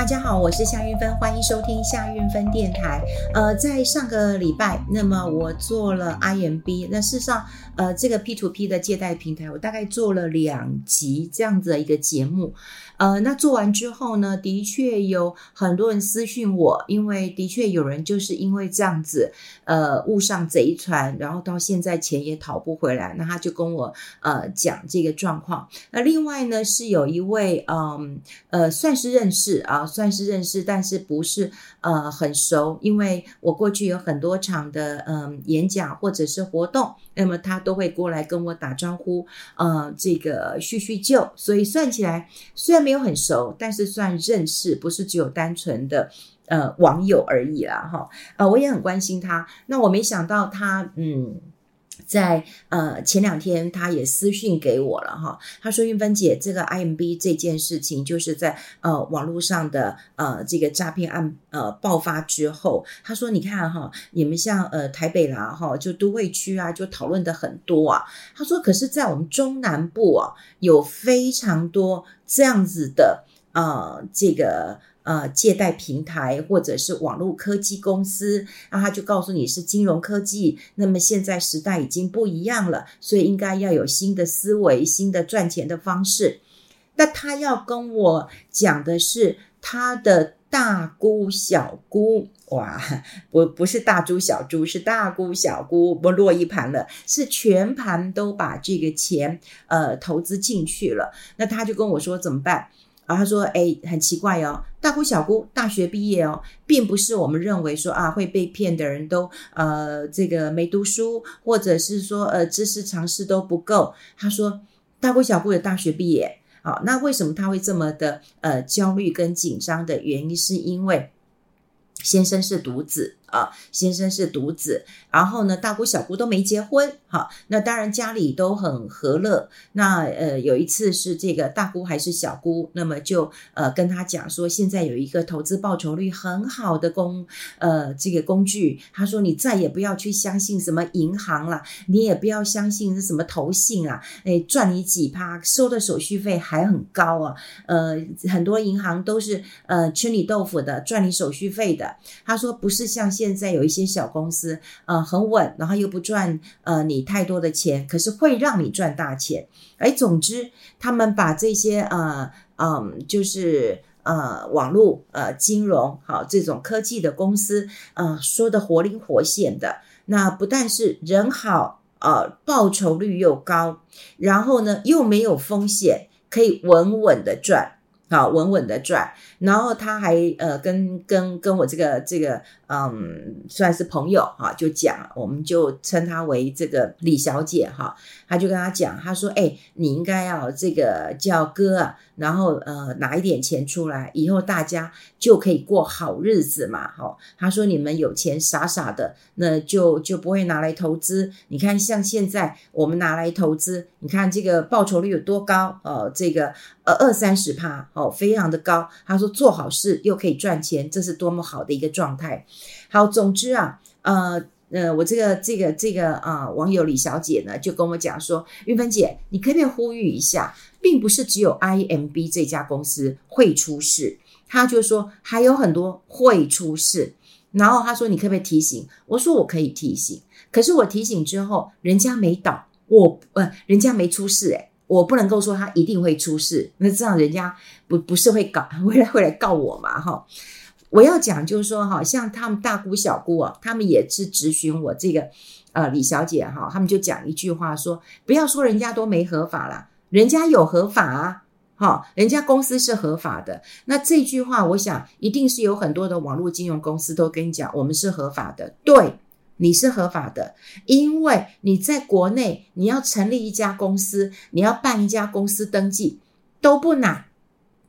大家好，我是夏运芬，欢迎收听夏运芬电台。呃，在上个礼拜，那么我做了 IMB，那事实上，呃，这个 P2P 的借贷平台，我大概做了两集这样子的一个节目。呃，那做完之后呢，的确有很多人私讯我，因为的确有人就是因为这样子，呃，误上贼船，然后到现在钱也讨不回来，那他就跟我呃讲这个状况。那另外呢，是有一位嗯呃算是认识啊，算是认识，但是不是呃很熟，因为我过去有很多场的嗯演讲或者是活动，那么他都会过来跟我打招呼，呃，这个叙叙旧，所以算起来虽然没。有很熟，但是算认识，不是只有单纯的呃网友而已啦，哈。呃，我也很关心他。那我没想到他，嗯，在呃前两天他也私讯给我了，哈。他说：“运芬姐，这个 IMB 这件事情，就是在呃网络上的呃这个诈骗案呃爆发之后，他说你看哈，你们像呃台北啦，哈，就都会区啊，就讨论的很多啊。他说，可是，在我们中南部啊，有非常多。”这样子的呃，这个呃借贷平台或者是网络科技公司，那他就告诉你是金融科技。那么现在时代已经不一样了，所以应该要有新的思维、新的赚钱的方式。那他要跟我讲的是他的大姑小姑，哇，不不是大猪小猪，是大姑小姑，不落一盘了，是全盘都把这个钱呃投资进去了。那他就跟我说怎么办？然后，他说哎，很奇怪哦，大姑小姑大学毕业哦，并不是我们认为说啊会被骗的人都呃这个没读书，或者是说呃知识常识都不够。他说大姑小姑的大学毕业，好，那为什么他会这么的呃焦虑跟紧张的原因，是因为先生是独子。啊，先生是独子，然后呢，大姑小姑都没结婚，好，那当然家里都很和乐。那呃，有一次是这个大姑还是小姑，那么就呃跟他讲说，现在有一个投资报酬率很好的工呃这个工具，他说你再也不要去相信什么银行了，你也不要相信什么投信啊，诶，赚你几趴，收的手续费还很高啊，呃，很多银行都是呃吃你豆腐的，赚你手续费的。他说不是像。现在有一些小公司，呃，很稳，然后又不赚呃你太多的钱，可是会让你赚大钱。哎，总之，他们把这些呃嗯、就是呃网络呃金融好这种科技的公司，呃说的活灵活现的。那不但是人好，呃报酬率又高，然后呢又没有风险，可以稳稳的赚，好稳稳的赚。然后他还呃跟跟跟我这个这个嗯算是朋友哈，就讲，我们就称他为这个李小姐哈，他就跟他讲，他说哎，你应该要这个叫哥啊，然后呃拿一点钱出来，以后大家就可以过好日子嘛哈。他说你们有钱傻傻的，那就就不会拿来投资。你看像现在我们拿来投资，你看这个报酬率有多高哦，这个二三十趴哦，非常的高。他说。做好事又可以赚钱，这是多么好的一个状态。好，总之啊，呃呃，我这个这个这个啊、呃，网友李小姐呢，就跟我讲说，玉芬姐，你可不可以呼吁一下，并不是只有 IMB 这家公司会出事，他就说还有很多会出事。然后他说，你可不可以提醒？我说我可以提醒，可是我提醒之后，人家没倒，我呃，人家没出事，诶我不能够说他一定会出事，那这样人家不不是会搞，会来会来告我嘛？哈，我要讲就是说，哈，像他们大姑小姑啊，他们也是咨询我这个呃李小姐哈，他们就讲一句话说，不要说人家都没合法啦，人家有合法啊，哈，人家公司是合法的。那这句话，我想一定是有很多的网络金融公司都跟你讲，我们是合法的，对。你是合法的，因为你在国内，你要成立一家公司，你要办一家公司登记都不难，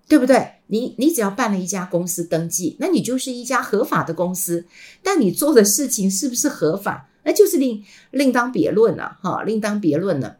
对不对？你你只要办了一家公司登记，那你就是一家合法的公司。但你做的事情是不是合法，那就是另另当别论了，哈，另当别论了。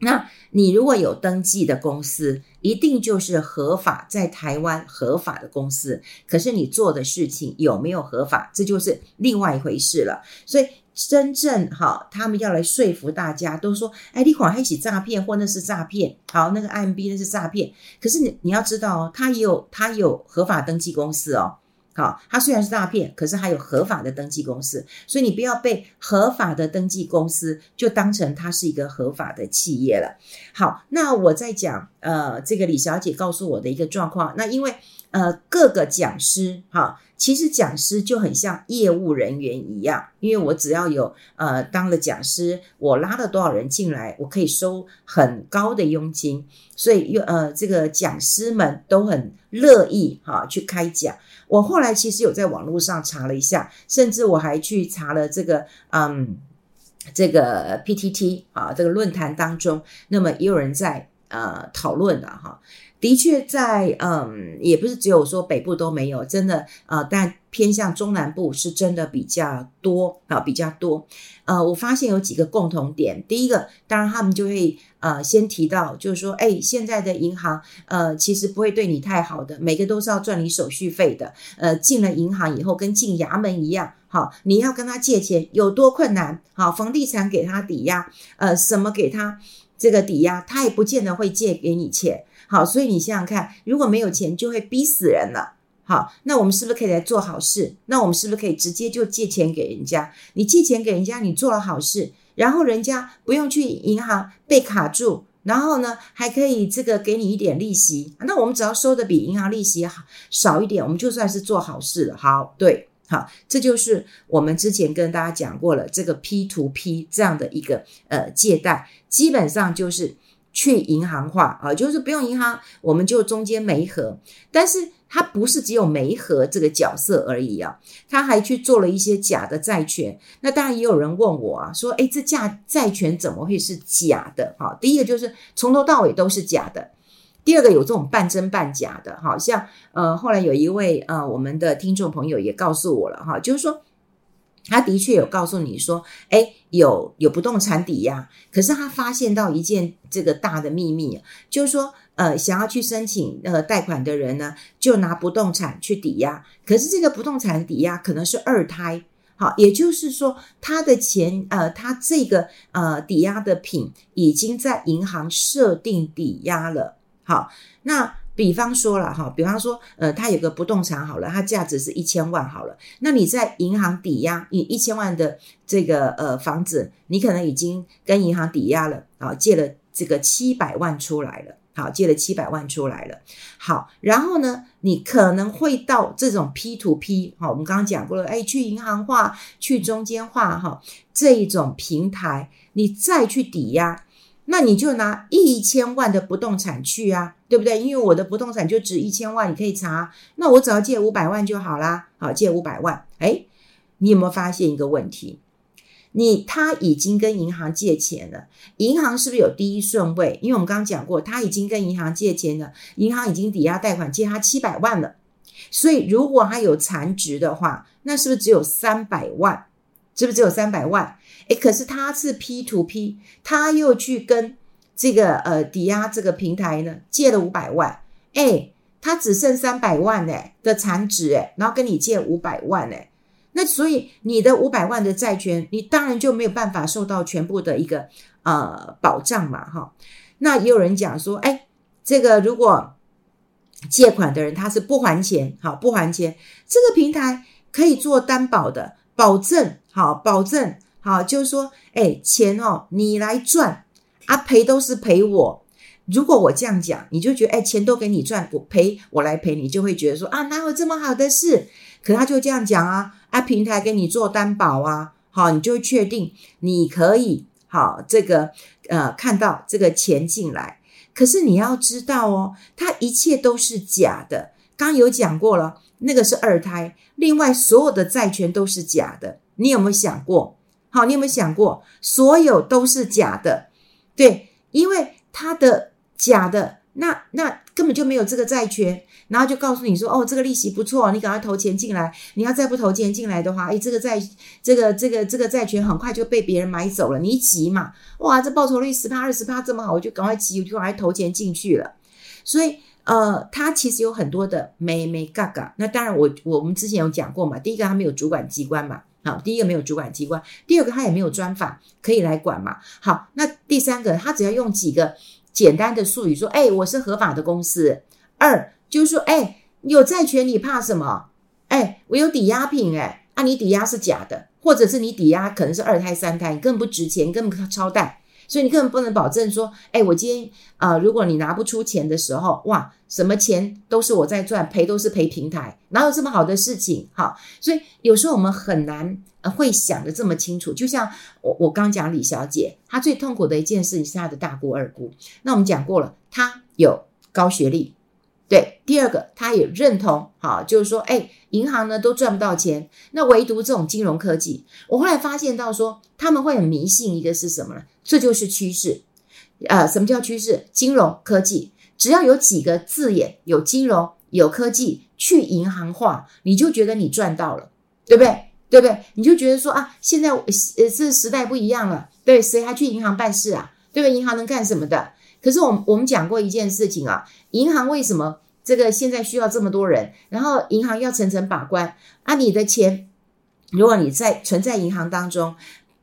那你如果有登记的公司，一定就是合法，在台湾合法的公司。可是你做的事情有没有合法，这就是另外一回事了。所以真正哈，他们要来说服大家，都说，哎，你款还是诈骗，或那是诈骗，好，那个 IMB 那是诈骗。可是你你要知道哦，他也有他有合法登记公司哦。好，它虽然是诈骗，可是还有合法的登记公司，所以你不要被合法的登记公司就当成它是一个合法的企业了。好，那我在讲呃，这个李小姐告诉我的一个状况，那因为呃各个讲师哈，其实讲师就很像业务人员一样，因为我只要有呃当了讲师，我拉了多少人进来，我可以收很高的佣金，所以又呃这个讲师们都很乐意哈去开讲。我后来其实有在网络上查了一下，甚至我还去查了这个，嗯，这个 PTT 啊，这个论坛当中，那么也有人在呃讨论的哈。的确在，嗯，也不是只有说北部都没有，真的，呃，但偏向中南部是真的比较多啊，比较多。呃，我发现有几个共同点。第一个，当然他们就会呃先提到，就是说，哎，现在的银行呃其实不会对你太好的，每个都是要赚你手续费的。呃，进了银行以后跟进衙门一样，好，你要跟他借钱有多困难？好，房地产给他抵押，呃，什么给他这个抵押，他也不见得会借给你钱。好，所以你想想看，如果没有钱，就会逼死人了。好，那我们是不是可以来做好事？那我们是不是可以直接就借钱给人家？你借钱给人家，你做了好事，然后人家不用去银行被卡住，然后呢，还可以这个给你一点利息。那我们只要收的比银行利息好少一点，我们就算是做好事了。好，对，好，这就是我们之前跟大家讲过了，这个 P to P 这样的一个呃借贷，基本上就是。去银行化啊，就是不用银行，我们就中间媒合。但是它不是只有媒合这个角色而已啊，他还去做了一些假的债权。那当然也有人问我啊，说，诶，这假债权怎么会是假的？哈，第一个就是从头到尾都是假的。第二个有这种半真半假的，好像呃，后来有一位呃，我们的听众朋友也告诉我了哈，就是说。他的确有告诉你说，诶，有有不动产抵押，可是他发现到一件这个大的秘密，就是说，呃，想要去申请呃贷款的人呢，就拿不动产去抵押，可是这个不动产抵押可能是二胎，好，也就是说，他的钱，呃，他这个呃抵押的品已经在银行设定抵押了，好，那。比方说了哈，比方说，呃，他有个不动产好了，它价值是一千万好了，那你在银行抵押你一千万的这个呃房子，你可能已经跟银行抵押了啊，借了这个七百万出来了，好，借了七百万出来了，好，然后呢，你可能会到这种 P to P，好，我们刚刚讲过了，哎，去银行化、去中间化哈，这一种平台，你再去抵押。那你就拿一千万的不动产去啊，对不对？因为我的不动产就值一千万，你可以查。那我只要借五百万就好啦。好，借五百万。诶，你有没有发现一个问题？你他已经跟银行借钱了，银行是不是有第一顺位？因为我们刚刚讲过，他已经跟银行借钱了，银行已经抵押贷款借他七百万了。所以如果他有残值的话，那是不是只有三百万？是不是只有三百万？诶，可是他是 P to P，他又去跟这个呃抵押这个平台呢借了五百万，诶，他只剩三百万诶的残值诶，然后跟你借五百万诶，那所以你的五百万的债权，你当然就没有办法受到全部的一个呃保障嘛，哈。那也有人讲说，诶，这个如果借款的人他是不还钱，好不还钱，这个平台可以做担保的保证，好保证。好，就是说，哎，钱哦，你来赚，啊，赔都是赔我。如果我这样讲，你就觉得，哎，钱都给你赚，我赔我来赔，你就会觉得说，啊，哪有这么好的事？可他就这样讲啊，啊，平台给你做担保啊，好，你就确定你可以，好，这个呃，看到这个钱进来。可是你要知道哦，它一切都是假的。刚有讲过了，那个是二胎，另外所有的债权都是假的。你有没有想过？好，你有没有想过，所有都是假的？对，因为它的假的，那那根本就没有这个债权，然后就告诉你说，哦，这个利息不错，你赶快投钱进来。你要再不投钱进来的话，诶，这个债，这个这个这个债权很快就被别人买走了。你急嘛？哇，这报酬率十趴二十趴这么好，我就赶快急，我就赶快投钱进去了。所以，呃，它其实有很多的没没嘎嘎。那当然我，我我们之前有讲过嘛，第一个它没有主管机关嘛。好，第一个没有主管机关，第二个他也没有专法可以来管嘛。好，那第三个他只要用几个简单的术语说，哎，我是合法的公司。二就是说，哎，有债权你怕什么？哎，我有抵押品，哎，啊，你抵押是假的，或者是你抵押可能是二胎三胎，你根本不值钱，你根本超贷。所以你根本不能保证说，哎，我今天啊、如果你拿不出钱的时候，哇，什么钱都是我在赚，赔都是赔平台，哪有这么好的事情？哈，所以有时候我们很难呃会想的这么清楚。就像我我刚讲李小姐，她最痛苦的一件事情是她的大姑二姑。那我们讲过了，她有高学历，对，第二个他也认同，哈，就是说，哎，银行呢都赚不到钱，那唯独这种金融科技，我后来发现到说，他们会很迷信一个是什么呢？这就是趋势，呃，什么叫趋势？金融科技，只要有几个字眼，有金融、有科技，去银行化，你就觉得你赚到了，对不对？对不对？你就觉得说啊，现在呃，这时代不一样了，对，谁还去银行办事啊？对不对？银行能干什么的？可是我们我们讲过一件事情啊，银行为什么这个现在需要这么多人？然后银行要层层把关啊，你的钱，如果你在存在银行当中。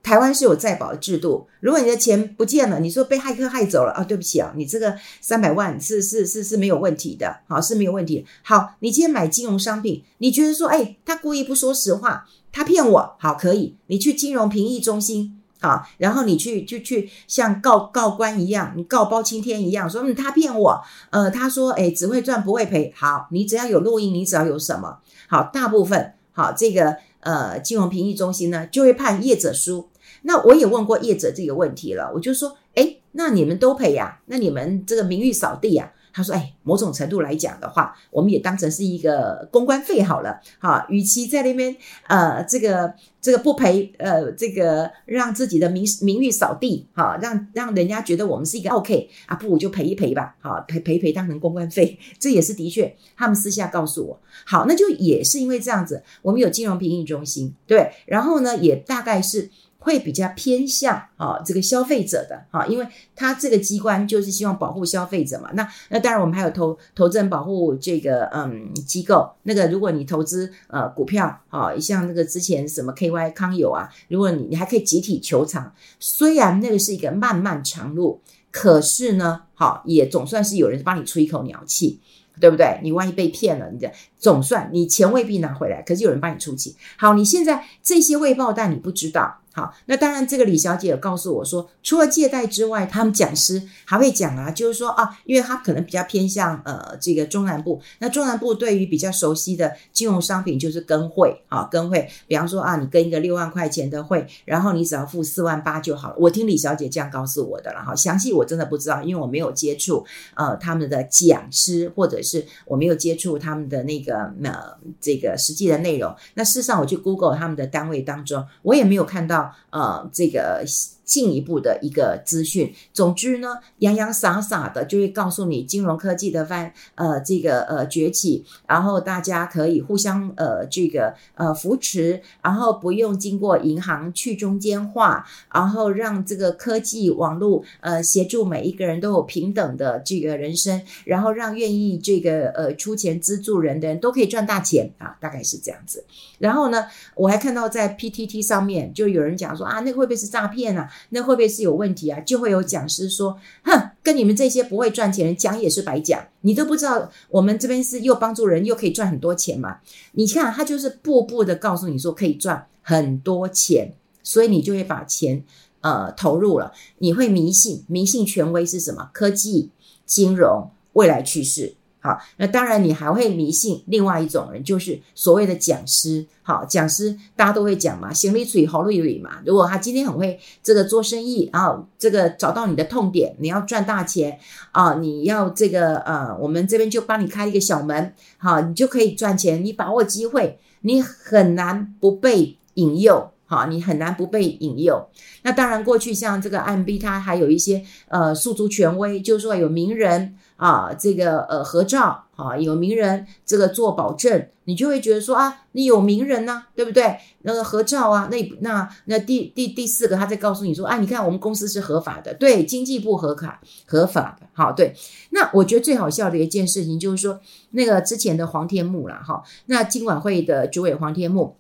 台湾是有在保的制度，如果你的钱不见了，你说被骇客骇走了啊，对不起啊，你这个三百万是是是是没有问题的，好，是没有问题。好，你今天买金融商品，你觉得说，哎，他故意不说实话，他骗我，好，可以，你去金融评议中心，好，然后你去就去像告告官一样，你告包青天一样，说嗯，他骗我，呃，他说，哎，只会赚不会赔，好，你只要有录音，你只要有什么，好，大部分好这个呃金融评议中心呢就会判业者输。那我也问过业者这个问题了，我就说，诶，那你们都赔呀？那你们这个名誉扫地呀？他说，诶，某种程度来讲的话，我们也当成是一个公关费好了，哈，与其在那边呃这个这个不赔，呃这个让自己的名名誉扫地，哈，让让人家觉得我们是一个 OK 啊，不如就赔一赔吧，好，赔赔赔当成公关费，这也是的确，他们私下告诉我，好，那就也是因为这样子，我们有金融评议中心，对，然后呢，也大概是。会比较偏向啊这个消费者的哈，因为他这个机关就是希望保护消费者嘛。那那当然我们还有投投资人保护这个嗯机构，那个如果你投资呃股票啊，像那个之前什么 KY 康友啊，如果你你还可以集体求偿，虽然那个是一个漫漫长路，可是呢，好也总算是有人帮你出一口鸟气。对不对？你万一被骗了，你这总算你钱未必拿回来，可是有人帮你出气。好，你现在这些未爆弹你不知道。好，那当然这个李小姐有告诉我说，除了借贷之外，他们讲师还会讲啊，就是说啊，因为他可能比较偏向呃这个中南部，那中南部对于比较熟悉的金融商品就是跟会啊，跟会，比方说啊，你跟一个六万块钱的会，然后你只要付四万八就好了。我听李小姐这样告诉我的了哈，详细我真的不知道，因为我没有接触呃他们的讲师或者。是我没有接触他们的那个呃这个实际的内容。那事实上，我去 Google 他们的单位当中，我也没有看到呃这个。进一步的一个资讯，总之呢，洋洋洒洒的就会告诉你金融科技的翻呃这个呃崛起，然后大家可以互相呃这个呃扶持，然后不用经过银行去中间化，然后让这个科技网络呃协助每一个人都有平等的这个人生，然后让愿意这个呃出钱资助人的人都可以赚大钱啊，大概是这样子。然后呢，我还看到在 PTT 上面就有人讲说啊，那个会不会是诈骗啊？那会不会是有问题啊？就会有讲师说：“哼，跟你们这些不会赚钱人讲也是白讲，你都不知道我们这边是又帮助人又可以赚很多钱嘛？你看他就是步步的告诉你说可以赚很多钱，所以你就会把钱呃投入了。你会迷信，迷信权威是什么？科技、金融、未来趋势。”好，那当然你还会迷信另外一种人，就是所谓的讲师。好，讲师大家都会讲嘛，行里嘴好里里嘛。如果他今天很会这个做生意，然后这个找到你的痛点，你要赚大钱啊，你要这个呃，我们这边就帮你开一个小门，好，你就可以赚钱。你把握机会，你很难不被引诱。好，你很难不被引诱。那当然，过去像这个 MB，它还有一些呃诉诸权威，就是说有名人啊，这个呃合照啊，有名人这个做保证，你就会觉得说啊，你有名人呐、啊，对不对？那个合照啊，那那那第第第四个，他在告诉你说，啊，你看我们公司是合法的，对，经济部核卡合法的，好，对。那我觉得最好笑的一件事情就是说，那个之前的黄天牧啦，哈，那金管会的主委黄天牧。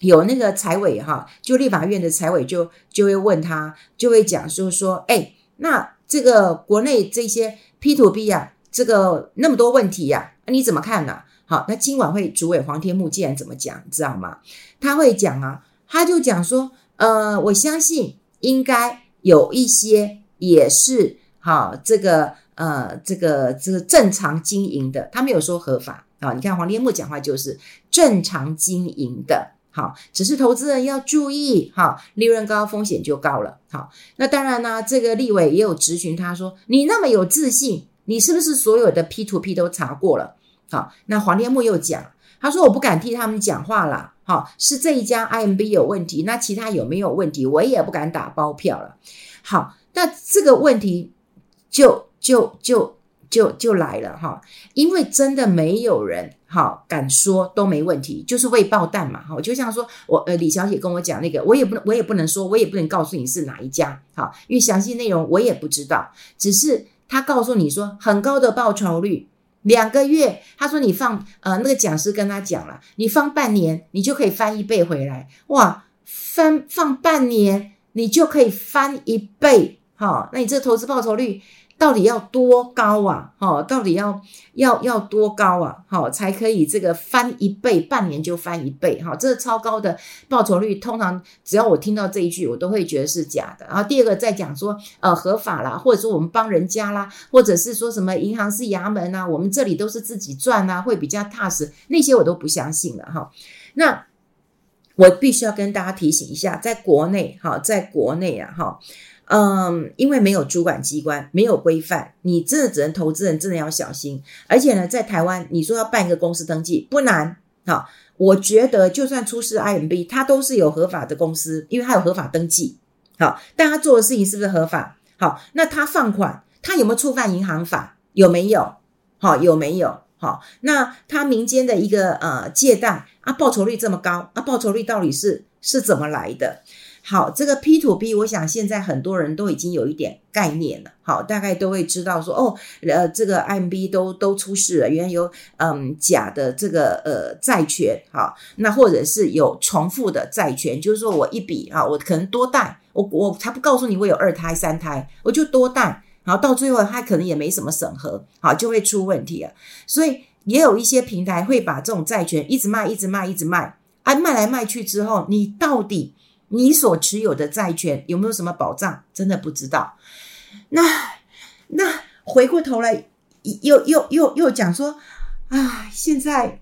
有那个财委哈，就立法院的财委就就会问他，就会讲说说，哎，那这个国内这些 P to P 啊，这个那么多问题呀，啊，你怎么看呢？好，那今晚会主委黄天木竟然怎么讲，你知道吗？他会讲啊，他就讲说，呃，我相信应该有一些也是好这个呃这个这个正常经营的，他没有说合法啊。你看黄天木讲话就是正常经营的。好，只是投资人要注意，哈，利润高，风险就高了。好，那当然呢，这个立委也有质询他说：“你那么有自信，你是不是所有的 P to P 都查过了？”好，那黄天木又讲，他说：“我不敢替他们讲话了，好，是这一家 IMB 有问题，那其他有没有问题，我也不敢打包票了。”好，那这个问题就就就就就来了哈，因为真的没有人。哈，敢说都没问题，就是未爆弹嘛。哈，就像说我呃李小姐跟我讲那个，我也不能我也不能说，我也不能告诉你是哪一家。哈，因为详细内容我也不知道，只是他告诉你说很高的报酬率，两个月，他说你放呃那个讲师跟他讲了，你放半年你就可以翻一倍回来，哇，翻放半年你就可以翻一倍，哈，那你这投资报酬率。到底要多高啊？哈，到底要要要多高啊？好，才可以这个翻一倍，半年就翻一倍？哈，这个超高的报酬率，通常只要我听到这一句，我都会觉得是假的。然后第二个再讲说，呃，合法啦，或者说我们帮人家啦，或者是说什么银行是衙门啊，我们这里都是自己赚啊，会比较踏实，那些我都不相信了哈。那我必须要跟大家提醒一下，在国内哈，在国内啊哈。嗯，因为没有主管机关，没有规范，你真的只能投资人真的要小心。而且呢，在台湾，你说要办一个公司登记不难，好，我觉得就算出示 IMB，它都是有合法的公司，因为它有合法登记，好，但他做的事情是不是合法？好，那他放款，他有没有触犯银行法？有没有？好，有没有？好，那他民间的一个呃借贷啊，报酬率这么高啊，报酬率到底是是怎么来的？好，这个 P to P，我想现在很多人都已经有一点概念了。好，大概都会知道说，哦，呃，这个 M B 都都出事了，原来有嗯假的这个呃债权，好，那或者是有重复的债权，就是说我一笔啊，我可能多贷，我我才不告诉你我有二胎三胎，我就多贷，然后到最后他可能也没什么审核，好，就会出问题了。所以也有一些平台会把这种债权一直卖，一直卖，一直卖，啊，卖来卖去之后，你到底？你所持有的债权有没有什么保障？真的不知道。那那回过头来又又又又讲说啊，现在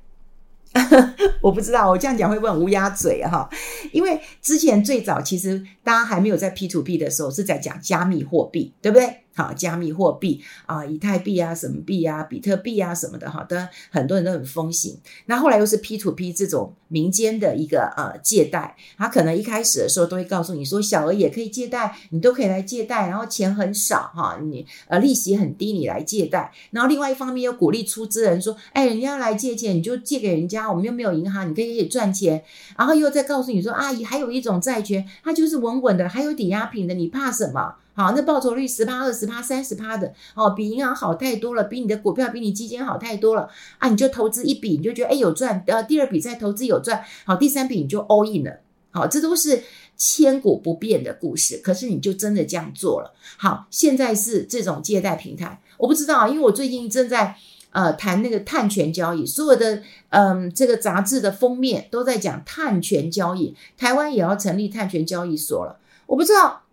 我不知道，我这样讲会不会很乌鸦嘴哈？因为之前最早其实大家还没有在 P to P 的时候是在讲加密货币，对不对？好，加密货币啊，以太币啊，什么币啊，比特币啊，什么的哈，都很多人都很风行。那后来又是 P to P 这种民间的一个呃借贷，他可能一开始的时候都会告诉你说，小额也可以借贷，你都可以来借贷，然后钱很少哈，你呃利息很低，你来借贷。然后另外一方面又鼓励出资人说，哎，人家来借钱，你就借给人家，我们又没有银行，你可以赚钱。然后又再告诉你说，阿姨，还有一种债权，它就是稳稳的，还有抵押品的，你怕什么？好，那报酬率十趴、二十趴、三十趴的，哦，比银行好太多了，比你的股票、比你基金好太多了啊！你就投资一笔，你就觉得哎有赚，呃，第二笔再投资有赚，好，第三笔你就 all in 了，好，这都是千古不变的故事。可是你就真的这样做了，好，现在是这种借贷平台，我不知道，因为我最近正在呃谈那个碳权交易，所有的嗯、这个杂志的封面都在讲碳权交易，台湾也要成立碳权交易所了，我不知道。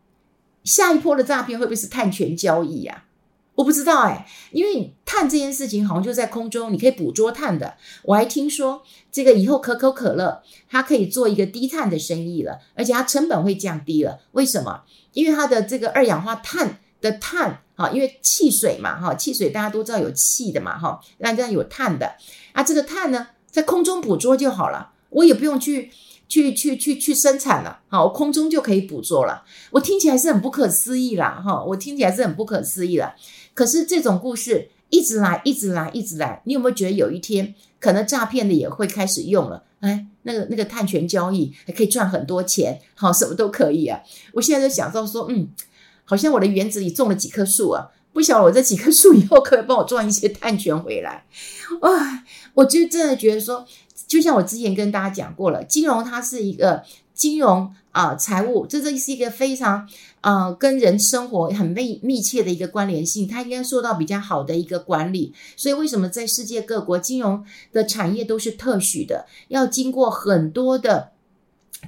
下一波的诈骗会不会是碳权交易呀？我不知道哎，因为碳这件事情好像就在空中，你可以捕捉碳的。我还听说这个以后可口可乐它可以做一个低碳的生意了，而且它成本会降低了。为什么？因为它的这个二氧化碳的碳，哈，因为汽水嘛，哈，汽水大家都知道有气的嘛，哈，那这样有碳的啊，这个碳呢在空中捕捉就好了，我也不用去。去去去去生产了，好，空中就可以捕捉了。我听起来是很不可思议啦，哈，我听起来是很不可思议了。可是这种故事一直来，一直来，一直来，你有没有觉得有一天可能诈骗的也会开始用了？哎，那个那个碳权交易还可以赚很多钱，好，什么都可以啊。我现在就想到说，嗯，好像我的园子里种了几棵树啊，不晓得我这几棵树以后可以帮我赚一些碳权回来。哇，我就真的觉得说。就像我之前跟大家讲过了，金融它是一个金融啊，财务，这这是一个非常呃跟人生活很密密切的一个关联性，它应该受到比较好的一个管理。所以为什么在世界各国金融的产业都是特许的，要经过很多的。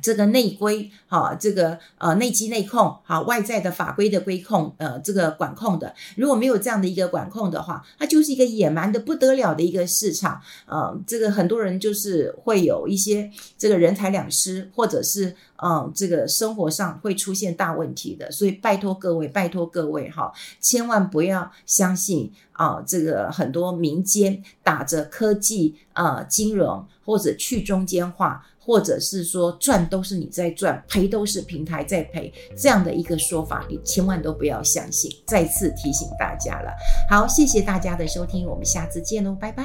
这个内规，哈，这个呃内机内控，哈，外在的法规的规控，呃，这个管控的，如果没有这样的一个管控的话，它就是一个野蛮的不得了的一个市场，呃，这个很多人就是会有一些这个人财两失，或者是嗯、这个生活上会出现大问题的，所以拜托各位，拜托各位哈，千万不要相信啊、这个很多民间打着科技啊、呃、金融或者去中间化。或者是说赚都是你在赚，赔都是平台在赔，这样的一个说法，你千万都不要相信。再次提醒大家了。好，谢谢大家的收听，我们下次见喽，拜拜。